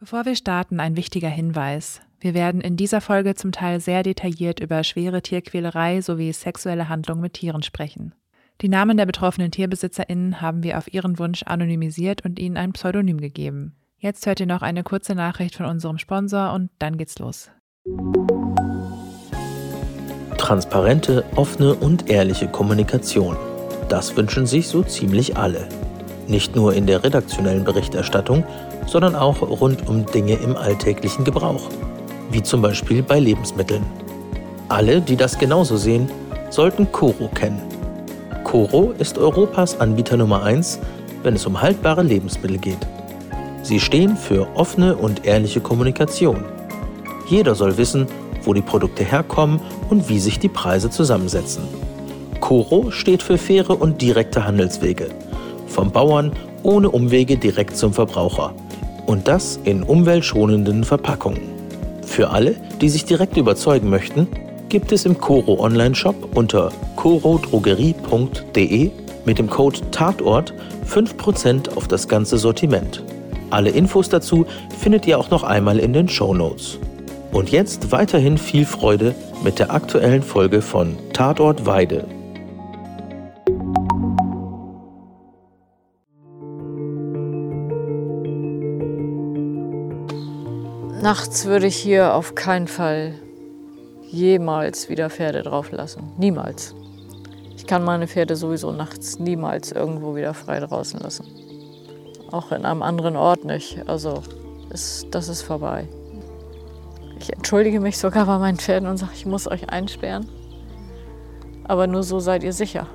Bevor wir starten, ein wichtiger Hinweis. Wir werden in dieser Folge zum Teil sehr detailliert über schwere Tierquälerei sowie sexuelle Handlungen mit Tieren sprechen. Die Namen der betroffenen TierbesitzerInnen haben wir auf ihren Wunsch anonymisiert und ihnen ein Pseudonym gegeben. Jetzt hört ihr noch eine kurze Nachricht von unserem Sponsor und dann geht's los. Transparente, offene und ehrliche Kommunikation. Das wünschen sich so ziemlich alle. Nicht nur in der redaktionellen Berichterstattung, sondern auch rund um Dinge im alltäglichen Gebrauch, wie zum Beispiel bei Lebensmitteln. Alle, die das genauso sehen, sollten Coro kennen. Coro ist Europas Anbieter Nummer 1, wenn es um haltbare Lebensmittel geht. Sie stehen für offene und ehrliche Kommunikation. Jeder soll wissen, wo die Produkte herkommen und wie sich die Preise zusammensetzen. Coro steht für faire und direkte Handelswege. Vom Bauern ohne Umwege direkt zum Verbraucher und das in umweltschonenden Verpackungen. Für alle, die sich direkt überzeugen möchten, gibt es im Coro Online-Shop unter corodrogerie.de mit dem Code Tatort 5% auf das ganze Sortiment. Alle Infos dazu findet ihr auch noch einmal in den Show Notes. Und jetzt weiterhin viel Freude mit der aktuellen Folge von Tatort Weide. Nachts würde ich hier auf keinen Fall jemals wieder Pferde drauf lassen. Niemals. Ich kann meine Pferde sowieso nachts niemals irgendwo wieder frei draußen lassen. Auch in einem anderen Ort nicht. Also ist, das ist vorbei. Ich entschuldige mich sogar bei meinen Pferden und sage, ich muss euch einsperren. Aber nur so seid ihr sicher.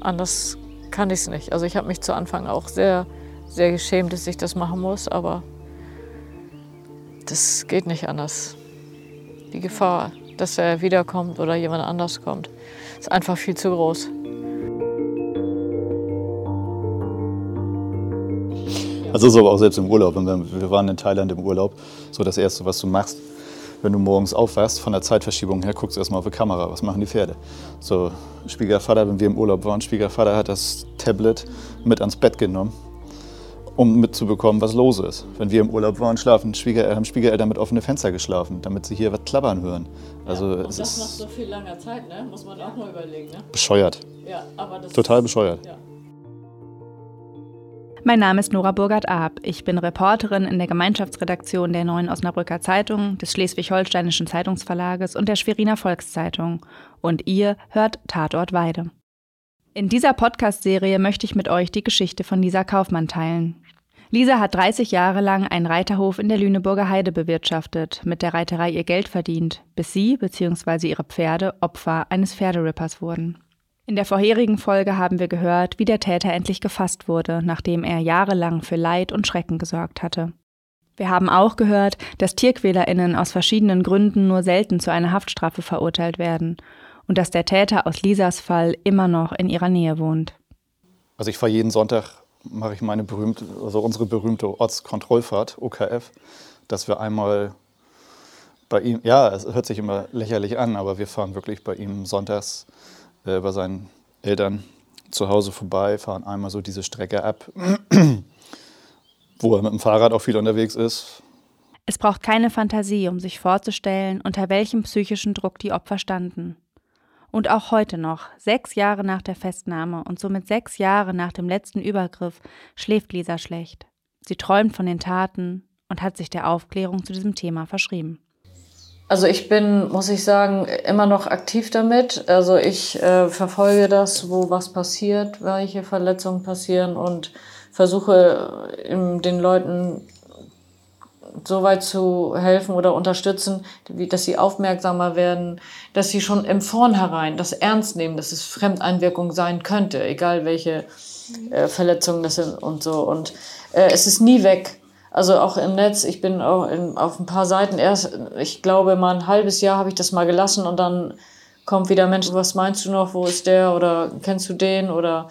Anders kann ich es nicht. Also ich habe mich zu Anfang auch sehr, sehr geschämt, dass ich das machen muss, aber das geht nicht anders. Die Gefahr, dass er wiederkommt oder jemand anders kommt, ist einfach viel zu groß. Also so aber auch selbst im Urlaub. Wir waren in Thailand im Urlaub. So das Erste, was du machst, wenn du morgens aufwachst, von der Zeitverschiebung her, guckst du erstmal auf die Kamera. Was machen die Pferde? So, Schwiegervater, wenn wir im Urlaub waren, Schwiegervater hat das Tablet mit ans Bett genommen um mitzubekommen, was los ist. Wenn wir im Urlaub waren, schlafen Schwieger, haben Schwiegereltern mit offenen Fenstern geschlafen, damit sie hier was klappern hören. Also ja, und es das nach so viel langer Zeit, ne? muss man auch mal überlegen. Ne? Bescheuert. Ja, aber das Total bescheuert. Ja. Mein Name ist Nora Burgert-Ab. Ich bin Reporterin in der Gemeinschaftsredaktion der Neuen Osnabrücker Zeitung, des Schleswig-Holsteinischen Zeitungsverlages und der Schweriner Volkszeitung. Und ihr hört Tatort Weide. In dieser Podcast-Serie möchte ich mit euch die Geschichte von Lisa Kaufmann teilen. Lisa hat 30 Jahre lang einen Reiterhof in der Lüneburger Heide bewirtschaftet, mit der Reiterei ihr Geld verdient, bis sie bzw. ihre Pferde Opfer eines Pferderippers wurden. In der vorherigen Folge haben wir gehört, wie der Täter endlich gefasst wurde, nachdem er jahrelang für Leid und Schrecken gesorgt hatte. Wir haben auch gehört, dass TierquälerInnen aus verschiedenen Gründen nur selten zu einer Haftstrafe verurteilt werden und dass der Täter aus Lisas Fall immer noch in ihrer Nähe wohnt. Also ich fahre jeden Sonntag mache ich meine berühmte, also unsere berühmte Ortskontrollfahrt, OKF, dass wir einmal bei ihm, ja, es hört sich immer lächerlich an, aber wir fahren wirklich bei ihm sonntags äh, bei seinen Eltern zu Hause vorbei, fahren einmal so diese Strecke ab, wo er mit dem Fahrrad auch viel unterwegs ist. Es braucht keine Fantasie, um sich vorzustellen, unter welchem psychischen Druck die Opfer standen. Und auch heute noch, sechs Jahre nach der Festnahme und somit sechs Jahre nach dem letzten Übergriff, schläft Lisa schlecht. Sie träumt von den Taten und hat sich der Aufklärung zu diesem Thema verschrieben. Also ich bin, muss ich sagen, immer noch aktiv damit. Also ich äh, verfolge das, wo was passiert, welche Verletzungen passieren und versuche äh, den Leuten so weit zu helfen oder unterstützen, wie, dass sie aufmerksamer werden, dass sie schon im Vornherein das ernst nehmen, dass es Fremdeinwirkung sein könnte, egal welche äh, Verletzungen das sind und so. Und äh, es ist nie weg. Also auch im Netz, ich bin auch in, auf ein paar Seiten erst, ich glaube mal ein halbes Jahr habe ich das mal gelassen und dann kommt wieder Mensch, was meinst du noch, wo ist der oder kennst du den oder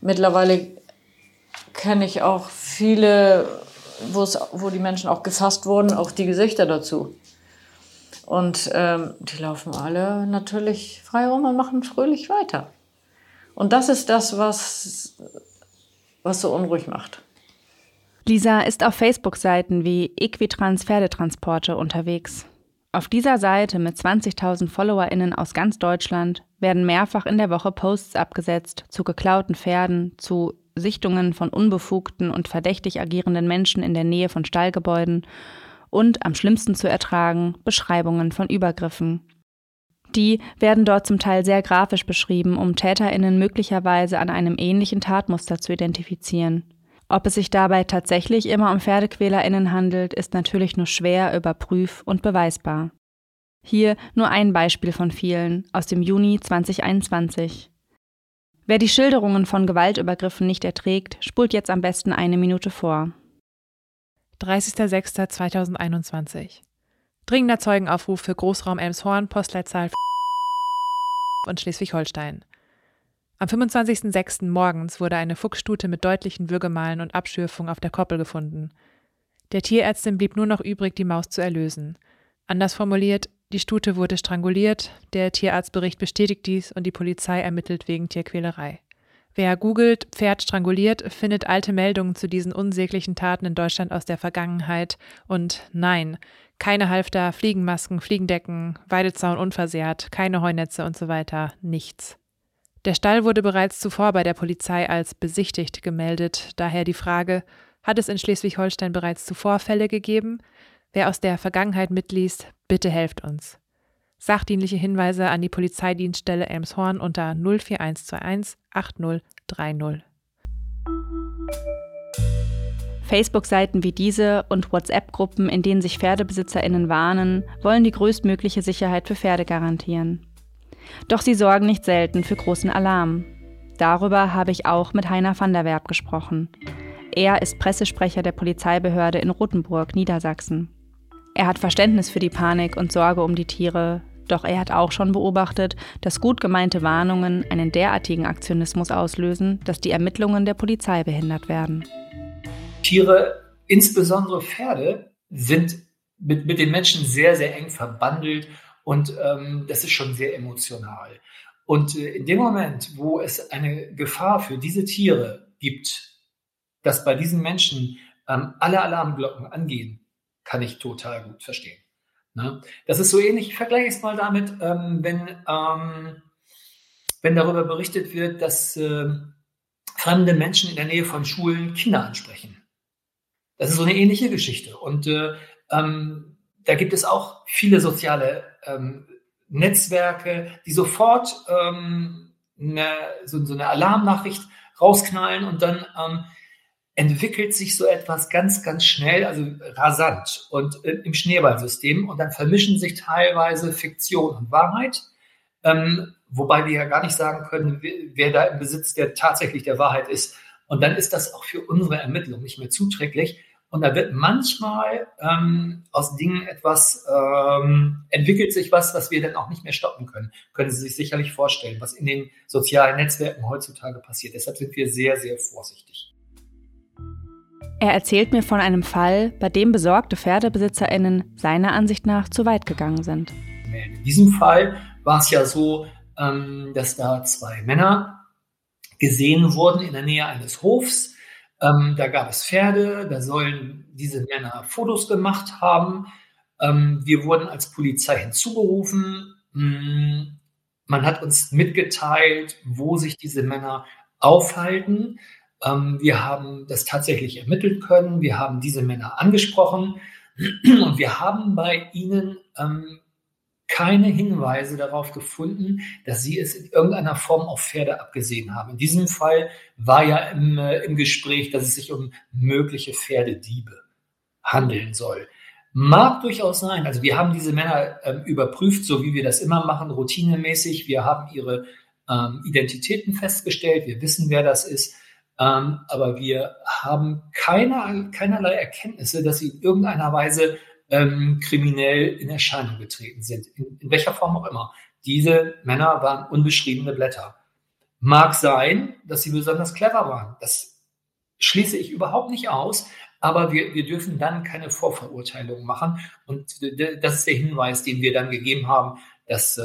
mittlerweile kenne ich auch viele wo die Menschen auch gefasst wurden, auch die Gesichter dazu. Und ähm, die laufen alle natürlich frei rum und machen fröhlich weiter. Und das ist das, was, was so unruhig macht. Lisa ist auf Facebook-Seiten wie Equitrans Pferdetransporte unterwegs. Auf dieser Seite mit 20.000 FollowerInnen aus ganz Deutschland werden mehrfach in der Woche Posts abgesetzt zu geklauten Pferden, zu Sichtungen von unbefugten und verdächtig agierenden Menschen in der Nähe von Stallgebäuden und am schlimmsten zu ertragen Beschreibungen von Übergriffen. Die werden dort zum Teil sehr grafisch beschrieben, um Täterinnen möglicherweise an einem ähnlichen Tatmuster zu identifizieren. Ob es sich dabei tatsächlich immer um PferdequälerInnen handelt, ist natürlich nur schwer überprüf- und beweisbar. Hier nur ein Beispiel von vielen aus dem Juni 2021. Wer die Schilderungen von Gewaltübergriffen nicht erträgt, spult jetzt am besten eine Minute vor. 30.06.2021 Dringender Zeugenaufruf für Großraum Elmshorn, Postleitzahl und Schleswig-Holstein. Am 25.06. morgens wurde eine Fuchsstute mit deutlichen Würgemalen und Abschürfung auf der Koppel gefunden. Der Tierärztin blieb nur noch übrig, die Maus zu erlösen. Anders formuliert, die Stute wurde stranguliert, der Tierarztbericht bestätigt dies und die Polizei ermittelt wegen Tierquälerei. Wer googelt Pferd stranguliert, findet alte Meldungen zu diesen unsäglichen Taten in Deutschland aus der Vergangenheit und nein, keine Halfter, Fliegenmasken, Fliegendecken, Weidezaun unversehrt, keine Heunetze und so weiter, nichts. Der Stall wurde bereits zuvor bei der Polizei als besichtigt gemeldet, daher die Frage, hat es in Schleswig-Holstein bereits zuvor Fälle gegeben? Wer aus der Vergangenheit mitliest, bitte helft uns. Sachdienliche Hinweise an die Polizeidienststelle Elmshorn unter 04121 8030. Facebook-Seiten wie diese und WhatsApp-Gruppen, in denen sich PferdebesitzerInnen warnen, wollen die größtmögliche Sicherheit für Pferde garantieren. Doch sie sorgen nicht selten für großen Alarm. Darüber habe ich auch mit Heiner van der Werb gesprochen. Er ist Pressesprecher der Polizeibehörde in Rothenburg, Niedersachsen. Er hat Verständnis für die Panik und Sorge um die Tiere, doch er hat auch schon beobachtet, dass gut gemeinte Warnungen einen derartigen Aktionismus auslösen, dass die Ermittlungen der Polizei behindert werden. Tiere, insbesondere Pferde, sind mit, mit den Menschen sehr, sehr eng verbandelt und ähm, das ist schon sehr emotional. Und äh, in dem Moment, wo es eine Gefahr für diese Tiere gibt, dass bei diesen Menschen ähm, alle Alarmglocken angehen, kann ich total gut verstehen. Ne? Das ist so ähnlich, ich vergleiche es mal damit, ähm, wenn, ähm, wenn darüber berichtet wird, dass äh, fremde Menschen in der Nähe von Schulen Kinder ansprechen. Das ist so eine ähnliche Geschichte. Und äh, ähm, da gibt es auch viele soziale ähm, Netzwerke, die sofort ähm, eine, so, so, eine Alarmnachricht rausknallen und dann ähm, entwickelt sich so etwas ganz, ganz schnell, also rasant und äh, im Schneeballsystem und dann vermischen sich teilweise Fiktion und Wahrheit, ähm, wobei wir ja gar nicht sagen können, wer da im Besitz der tatsächlich der Wahrheit ist. Und dann ist das auch für unsere Ermittlung nicht mehr zuträglich. Und da wird manchmal ähm, aus Dingen etwas, ähm, entwickelt sich was, was wir dann auch nicht mehr stoppen können. Können Sie sich sicherlich vorstellen, was in den sozialen Netzwerken heutzutage passiert. Deshalb sind wir sehr, sehr vorsichtig. Er erzählt mir von einem Fall, bei dem besorgte PferdebesitzerInnen seiner Ansicht nach zu weit gegangen sind. In diesem Fall war es ja so, ähm, dass da zwei Männer gesehen wurden in der Nähe eines Hofs ähm, da gab es Pferde, da sollen diese Männer Fotos gemacht haben. Ähm, wir wurden als Polizei hinzugerufen. Mm, man hat uns mitgeteilt, wo sich diese Männer aufhalten. Ähm, wir haben das tatsächlich ermitteln können. Wir haben diese Männer angesprochen und wir haben bei ihnen ähm, keine Hinweise darauf gefunden, dass sie es in irgendeiner Form auf Pferde abgesehen haben. In diesem Fall war ja im, äh, im Gespräch, dass es sich um mögliche Pferdediebe handeln soll. Mag durchaus sein. Also wir haben diese Männer ähm, überprüft, so wie wir das immer machen, routinemäßig. Wir haben ihre ähm, Identitäten festgestellt. Wir wissen, wer das ist. Ähm, aber wir haben keine, keinerlei Erkenntnisse, dass sie in irgendeiner Weise ähm, kriminell in Erscheinung getreten sind, in, in welcher Form auch immer. Diese Männer waren unbeschriebene Blätter. Mag sein, dass sie besonders clever waren. Das schließe ich überhaupt nicht aus. Aber wir, wir dürfen dann keine Vorverurteilung machen. Und das ist der Hinweis, den wir dann gegeben haben, dass, äh,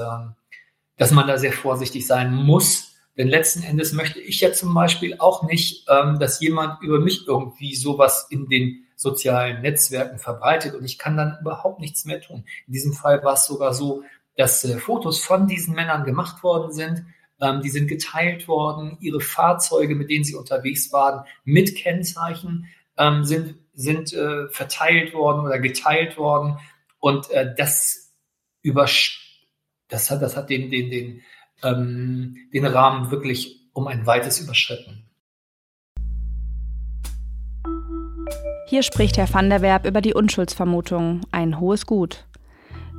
dass man da sehr vorsichtig sein muss, Denn letzten Endes möchte ich ja zum Beispiel auch nicht, ähm, dass jemand über mich irgendwie sowas in den sozialen Netzwerken verbreitet und ich kann dann überhaupt nichts mehr tun. In diesem Fall war es sogar so, dass äh, Fotos von diesen Männern gemacht worden sind. Ähm, die sind geteilt worden. Ihre Fahrzeuge, mit denen sie unterwegs waren, mit Kennzeichen ähm, sind, sind äh, verteilt worden oder geteilt worden. Und äh, das über das hat, das hat den, den, den, ähm, den Rahmen wirklich um ein weites überschritten. Hier spricht Herr van der Werb über die Unschuldsvermutung, ein hohes Gut.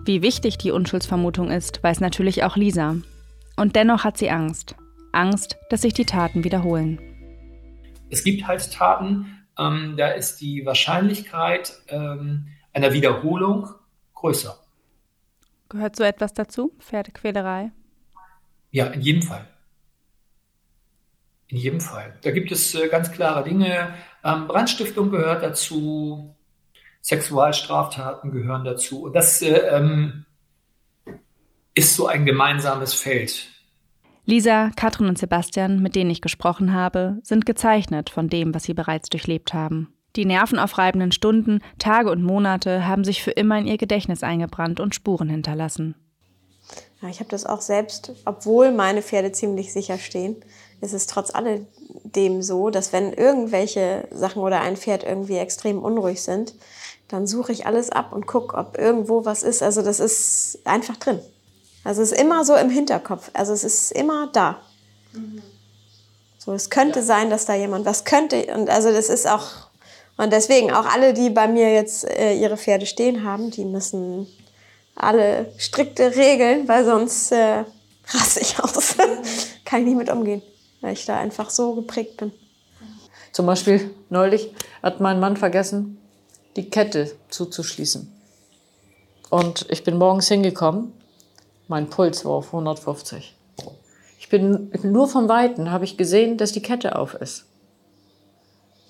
Wie wichtig die Unschuldsvermutung ist, weiß natürlich auch Lisa. Und dennoch hat sie Angst. Angst, dass sich die Taten wiederholen. Es gibt halt Taten, ähm, da ist die Wahrscheinlichkeit ähm, einer Wiederholung größer. Gehört so etwas dazu? Pferdequälerei? Ja, in jedem Fall. In jedem Fall. Da gibt es äh, ganz klare Dinge. Ähm, Brandstiftung gehört dazu, Sexualstraftaten gehören dazu. Und das äh, ähm, ist so ein gemeinsames Feld. Lisa, Katrin und Sebastian, mit denen ich gesprochen habe, sind gezeichnet von dem, was sie bereits durchlebt haben. Die nervenaufreibenden Stunden, Tage und Monate haben sich für immer in ihr Gedächtnis eingebrannt und Spuren hinterlassen. Ja, ich habe das auch selbst, obwohl meine Pferde ziemlich sicher stehen, ist es trotz alledem so, dass wenn irgendwelche Sachen oder ein Pferd irgendwie extrem unruhig sind, dann suche ich alles ab und gucke, ob irgendwo was ist. Also das ist einfach drin. Also es ist immer so im Hinterkopf. Also es ist immer da. Mhm. So, es könnte ja. sein, dass da jemand was könnte. Und also das ist auch, und deswegen auch alle, die bei mir jetzt äh, ihre Pferde stehen haben, die müssen alle strikte Regeln, weil sonst äh, raste ich aus. Kann ich nicht mit umgehen, weil ich da einfach so geprägt bin. Zum Beispiel neulich hat mein Mann vergessen, die Kette zuzuschließen. Und ich bin morgens hingekommen, mein Puls war auf 150. Ich bin nur vom Weiten habe ich gesehen, dass die Kette auf ist.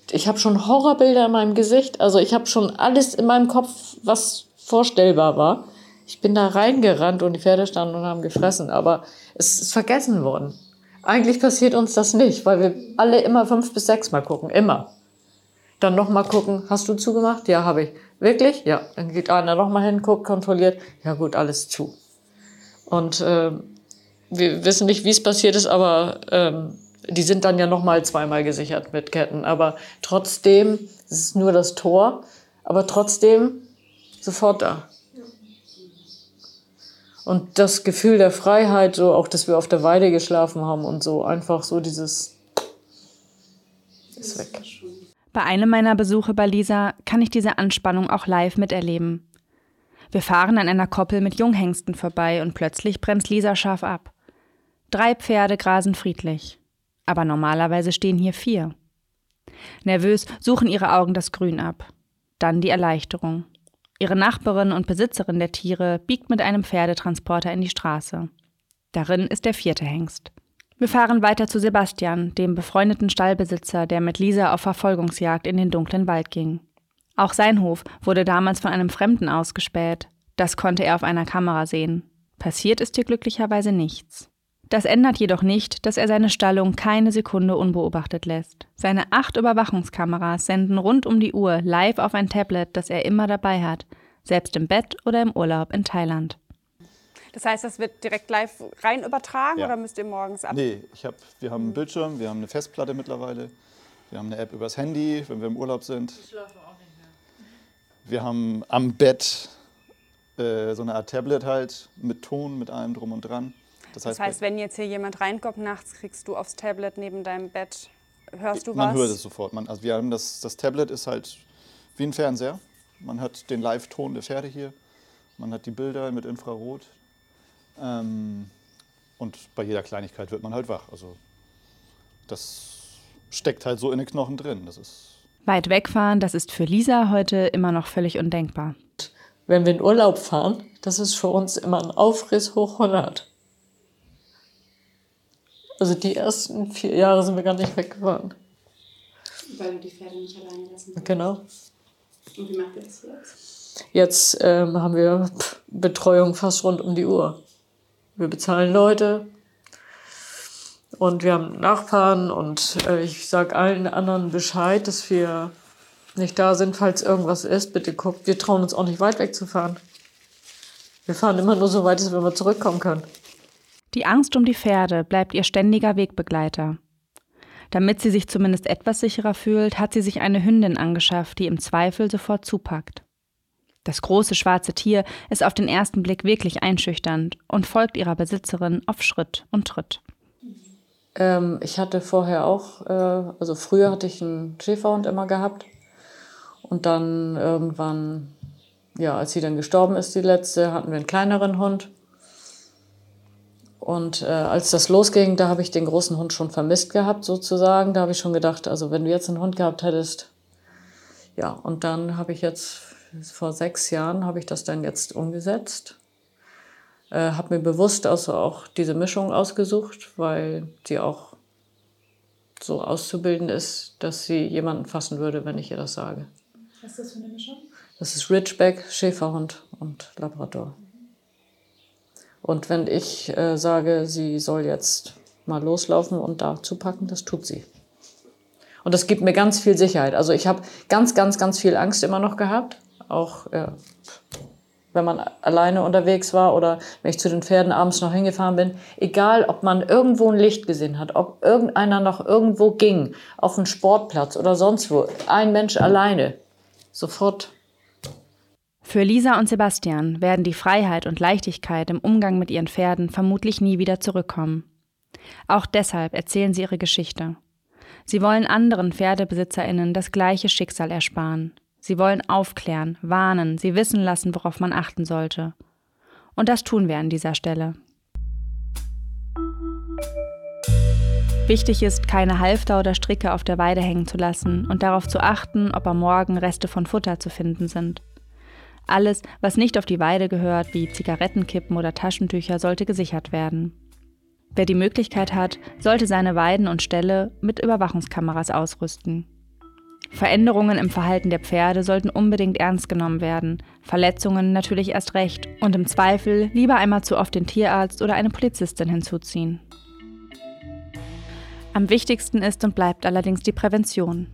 Ich habe schon Horrorbilder in meinem Gesicht, also ich habe schon alles in meinem Kopf, was vorstellbar war. Ich bin da reingerannt und die Pferde standen und haben gefressen, aber es ist vergessen worden. Eigentlich passiert uns das nicht, weil wir alle immer fünf bis sechs Mal gucken, immer. Dann nochmal gucken, hast du zugemacht? Ja, habe ich. Wirklich? Ja. Dann geht einer nochmal hin, guckt, kontrolliert. Ja gut, alles zu. Und äh, wir wissen nicht, wie es passiert ist, aber ähm, die sind dann ja nochmal zweimal gesichert mit Ketten. Aber trotzdem, es ist nur das Tor, aber trotzdem sofort da. Und das Gefühl der Freiheit, so auch, dass wir auf der Weide geschlafen haben und so, einfach so dieses ist weg. Bei einem meiner Besuche bei Lisa kann ich diese Anspannung auch live miterleben. Wir fahren an einer Koppel mit Junghengsten vorbei und plötzlich bremst Lisa scharf ab. Drei Pferde grasen friedlich. Aber normalerweise stehen hier vier. Nervös suchen ihre Augen das Grün ab. Dann die Erleichterung. Ihre Nachbarin und Besitzerin der Tiere biegt mit einem Pferdetransporter in die Straße. Darin ist der vierte Hengst. Wir fahren weiter zu Sebastian, dem befreundeten Stallbesitzer, der mit Lisa auf Verfolgungsjagd in den dunklen Wald ging. Auch sein Hof wurde damals von einem Fremden ausgespäht. Das konnte er auf einer Kamera sehen. Passiert ist hier glücklicherweise nichts. Das ändert jedoch nicht, dass er seine Stallung keine Sekunde unbeobachtet lässt. Seine acht Überwachungskameras senden rund um die Uhr live auf ein Tablet, das er immer dabei hat, selbst im Bett oder im Urlaub in Thailand. Das heißt, das wird direkt live rein übertragen ja. oder müsst ihr morgens ab? Nee, ich hab, wir haben einen Bildschirm, wir haben eine Festplatte mittlerweile, wir haben eine App übers Handy, wenn wir im Urlaub sind. Ich schlafe auch nicht mehr. Wir haben am Bett äh, so eine Art Tablet halt mit Ton, mit allem drum und dran. Das heißt, das heißt wenn jetzt hier jemand reinkommt nachts, kriegst du aufs Tablet neben deinem Bett, hörst du man was? Man hört es sofort. Man, also wir haben das, das Tablet ist halt wie ein Fernseher. Man hat den Live-Ton der Pferde hier. Man hat die Bilder mit Infrarot. Ähm, und bei jeder Kleinigkeit wird man halt wach. Also das steckt halt so in den Knochen drin. Das ist Weit wegfahren, das ist für Lisa heute immer noch völlig undenkbar. Wenn wir in Urlaub fahren, das ist für uns immer ein Aufriss hoch 100. Also die ersten vier Jahre sind wir gar nicht weggefahren. Weil du die Pferde nicht alleine lassen kannst. Genau. Und wie macht ihr das jetzt? Jetzt ähm, haben wir Betreuung fast rund um die Uhr. Wir bezahlen Leute. Und wir haben Nachbarn und äh, ich sage allen anderen Bescheid, dass wir nicht da sind, falls irgendwas ist. Bitte guckt, wir trauen uns auch nicht weit wegzufahren. Wir fahren immer nur so weit, dass wir mal zurückkommen können. Die Angst um die Pferde bleibt ihr ständiger Wegbegleiter. Damit sie sich zumindest etwas sicherer fühlt, hat sie sich eine Hündin angeschafft, die im Zweifel sofort zupackt. Das große schwarze Tier ist auf den ersten Blick wirklich einschüchternd und folgt ihrer Besitzerin auf Schritt und Tritt. Ähm, ich hatte vorher auch, äh, also früher hatte ich einen Schäferhund immer gehabt. Und dann irgendwann, ja, als sie dann gestorben ist, die letzte, hatten wir einen kleineren Hund. Und äh, als das losging, da habe ich den großen Hund schon vermisst gehabt, sozusagen. Da habe ich schon gedacht, also wenn du jetzt einen Hund gehabt hättest, ja, und dann habe ich jetzt vor sechs Jahren habe ich das dann jetzt umgesetzt. Äh, habe mir bewusst also auch diese Mischung ausgesucht, weil sie auch so auszubilden ist, dass sie jemanden fassen würde, wenn ich ihr das sage. Was ist das für eine Mischung? Das ist Ridgeback, Schäferhund und Labrador. Und wenn ich äh, sage, sie soll jetzt mal loslaufen und da zupacken, das tut sie. Und das gibt mir ganz viel Sicherheit. Also ich habe ganz, ganz, ganz viel Angst immer noch gehabt auch ja, wenn man alleine unterwegs war oder wenn ich zu den Pferden abends noch hingefahren bin, egal ob man irgendwo ein Licht gesehen hat, ob irgendeiner noch irgendwo ging, auf einen Sportplatz oder sonst wo, ein Mensch alleine, sofort. Für Lisa und Sebastian werden die Freiheit und Leichtigkeit im Umgang mit ihren Pferden vermutlich nie wieder zurückkommen. Auch deshalb erzählen sie ihre Geschichte. Sie wollen anderen Pferdebesitzerinnen das gleiche Schicksal ersparen. Sie wollen aufklären, warnen, sie wissen lassen, worauf man achten sollte. Und das tun wir an dieser Stelle. Wichtig ist, keine Halfter oder Stricke auf der Weide hängen zu lassen und darauf zu achten, ob am Morgen Reste von Futter zu finden sind. Alles, was nicht auf die Weide gehört, wie Zigarettenkippen oder Taschentücher, sollte gesichert werden. Wer die Möglichkeit hat, sollte seine Weiden und Ställe mit Überwachungskameras ausrüsten. Veränderungen im Verhalten der Pferde sollten unbedingt ernst genommen werden, Verletzungen natürlich erst recht und im Zweifel lieber einmal zu oft den Tierarzt oder eine Polizistin hinzuziehen. Am wichtigsten ist und bleibt allerdings die Prävention.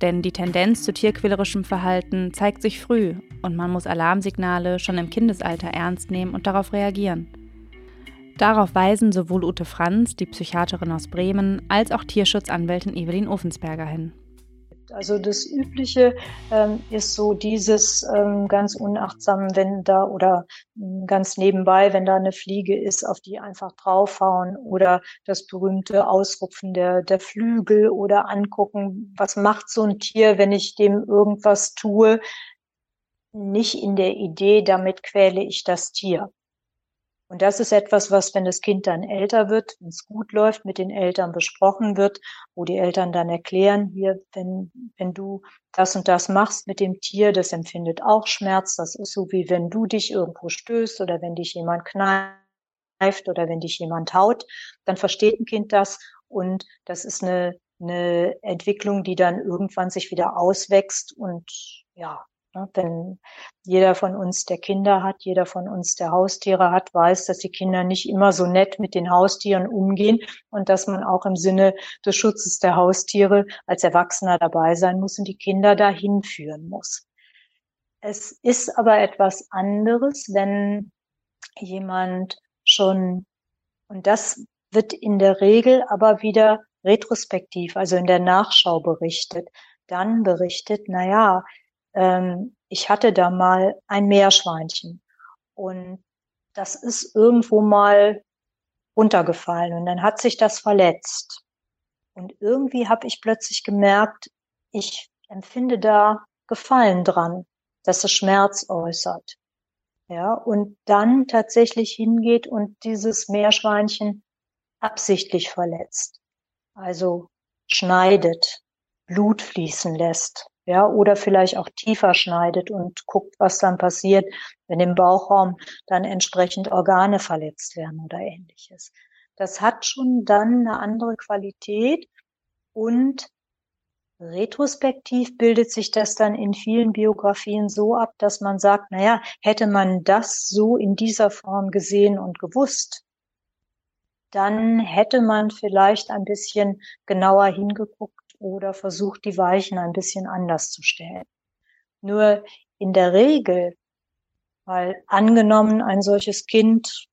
Denn die Tendenz zu tierquälerischem Verhalten zeigt sich früh und man muss Alarmsignale schon im Kindesalter ernst nehmen und darauf reagieren. Darauf weisen sowohl Ute Franz, die Psychiaterin aus Bremen, als auch Tierschutzanwältin Evelyn Ofensberger hin. Also das Übliche ähm, ist so dieses ähm, ganz unachtsam, wenn da oder äh, ganz nebenbei, wenn da eine Fliege ist, auf die einfach draufhauen oder das berühmte Ausrupfen der, der Flügel oder angucken, was macht so ein Tier, wenn ich dem irgendwas tue. Nicht in der Idee, damit quäle ich das Tier. Und das ist etwas, was, wenn das Kind dann älter wird, wenn es gut läuft, mit den Eltern besprochen wird, wo die Eltern dann erklären, hier, wenn, wenn du das und das machst mit dem Tier, das empfindet auch Schmerz. Das ist so, wie wenn du dich irgendwo stößt oder wenn dich jemand kneift oder wenn dich jemand haut, dann versteht ein Kind das und das ist eine, eine Entwicklung, die dann irgendwann sich wieder auswächst und ja, wenn jeder von uns, der Kinder hat, jeder von uns, der Haustiere hat, weiß, dass die Kinder nicht immer so nett mit den Haustieren umgehen und dass man auch im Sinne des Schutzes der Haustiere als Erwachsener dabei sein muss und die Kinder dahin führen muss. Es ist aber etwas anderes, wenn jemand schon, und das wird in der Regel aber wieder retrospektiv, also in der Nachschau berichtet, dann berichtet, na ja, ähm, ich hatte da mal ein Meerschweinchen und das ist irgendwo mal runtergefallen und dann hat sich das verletzt. Und irgendwie habe ich plötzlich gemerkt, ich empfinde da Gefallen dran, dass es Schmerz äußert. Ja, und dann tatsächlich hingeht und dieses Meerschweinchen absichtlich verletzt. Also schneidet, Blut fließen lässt, ja, oder vielleicht auch tiefer schneidet und guckt, was dann passiert, wenn im Bauchraum dann entsprechend Organe verletzt werden oder ähnliches. Das hat schon dann eine andere Qualität und retrospektiv bildet sich das dann in vielen Biografien so ab, dass man sagt, naja, hätte man das so in dieser Form gesehen und gewusst, dann hätte man vielleicht ein bisschen genauer hingeguckt oder versucht, die Weichen ein bisschen anders zu stellen. Nur in der Regel, weil angenommen ein solches Kind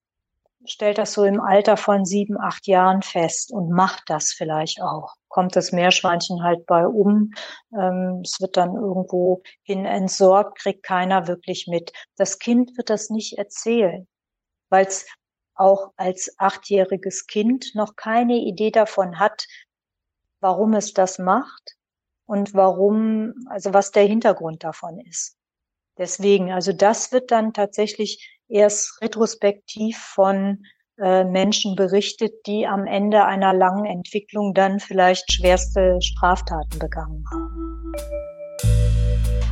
stellt das so im Alter von sieben, acht Jahren fest und macht das vielleicht auch. Kommt das Meerschweinchen halt bei um, ähm, es wird dann irgendwo hin entsorgt, kriegt keiner wirklich mit. Das Kind wird das nicht erzählen, weil es auch als achtjähriges Kind noch keine Idee davon hat, warum es das macht und warum, also was der Hintergrund davon ist. Deswegen, also das wird dann tatsächlich erst retrospektiv von äh, Menschen berichtet, die am Ende einer langen Entwicklung dann vielleicht schwerste Straftaten begangen haben.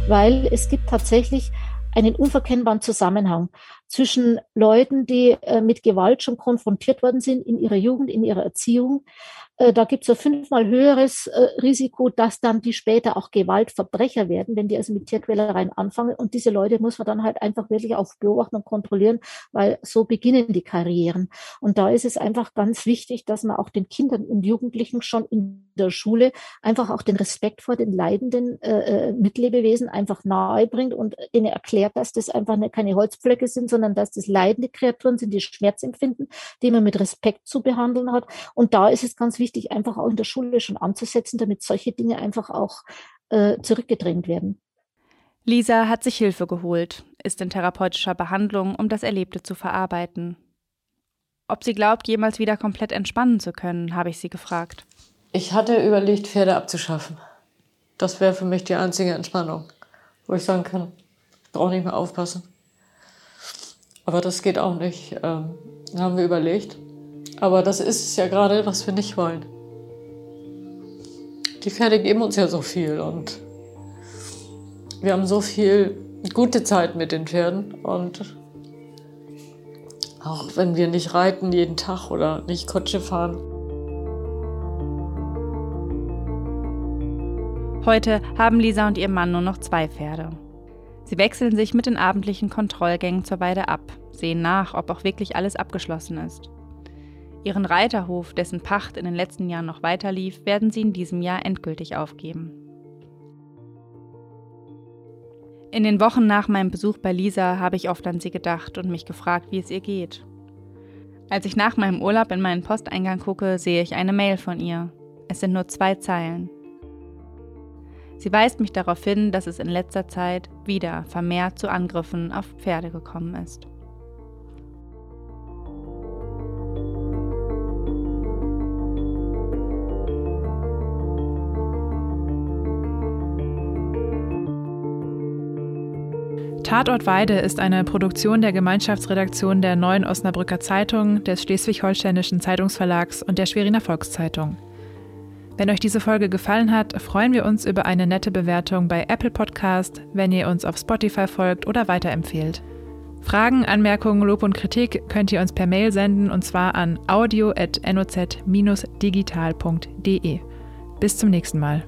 Weil es gibt tatsächlich einen unverkennbaren Zusammenhang zwischen Leuten, die äh, mit Gewalt schon konfrontiert worden sind in ihrer Jugend, in ihrer Erziehung, äh, da gibt es ein fünfmal höheres äh, Risiko, dass dann die später auch Gewaltverbrecher werden, wenn die also mit Tierquälereien anfangen. Und diese Leute muss man dann halt einfach wirklich auf beobachten und kontrollieren, weil so beginnen die Karrieren. Und da ist es einfach ganz wichtig, dass man auch den Kindern und Jugendlichen schon in der Schule einfach auch den Respekt vor den leidenden äh, äh Mitlebewesen einfach nahe bringt und denen erklärt, dass das einfach eine, keine Holzpflöcke sind, sondern dass das leidende Kreaturen sind, die Schmerz empfinden, die man mit Respekt zu behandeln hat. Und da ist es ganz wichtig, wichtig, einfach auch in der Schule schon anzusetzen, damit solche Dinge einfach auch äh, zurückgedrängt werden. Lisa hat sich Hilfe geholt, ist in therapeutischer Behandlung, um das Erlebte zu verarbeiten. Ob sie glaubt, jemals wieder komplett entspannen zu können, habe ich sie gefragt. Ich hatte überlegt, Pferde abzuschaffen. Das wäre für mich die einzige Entspannung, wo ich sagen kann, ich brauche nicht mehr aufpassen. Aber das geht auch nicht. Ähm, haben wir überlegt. Aber das ist es ja gerade, was wir nicht wollen. Die Pferde geben uns ja so viel und wir haben so viel gute Zeit mit den Pferden und auch wenn wir nicht reiten jeden Tag oder nicht Kutsche fahren. Heute haben Lisa und ihr Mann nur noch zwei Pferde. Sie wechseln sich mit den abendlichen Kontrollgängen zur Weide ab, sehen nach, ob auch wirklich alles abgeschlossen ist. Ihren Reiterhof, dessen Pacht in den letzten Jahren noch weiterlief, werden sie in diesem Jahr endgültig aufgeben. In den Wochen nach meinem Besuch bei Lisa habe ich oft an sie gedacht und mich gefragt, wie es ihr geht. Als ich nach meinem Urlaub in meinen Posteingang gucke, sehe ich eine Mail von ihr. Es sind nur zwei Zeilen. Sie weist mich darauf hin, dass es in letzter Zeit wieder vermehrt zu Angriffen auf Pferde gekommen ist. Tatort Weide ist eine Produktion der Gemeinschaftsredaktion der Neuen Osnabrücker Zeitung, des Schleswig-Holsteinischen Zeitungsverlags und der Schweriner Volkszeitung. Wenn euch diese Folge gefallen hat, freuen wir uns über eine nette Bewertung bei Apple Podcast, wenn ihr uns auf Spotify folgt oder weiterempfehlt. Fragen, Anmerkungen, Lob und Kritik könnt ihr uns per Mail senden und zwar an audio.noz-digital.de. Bis zum nächsten Mal.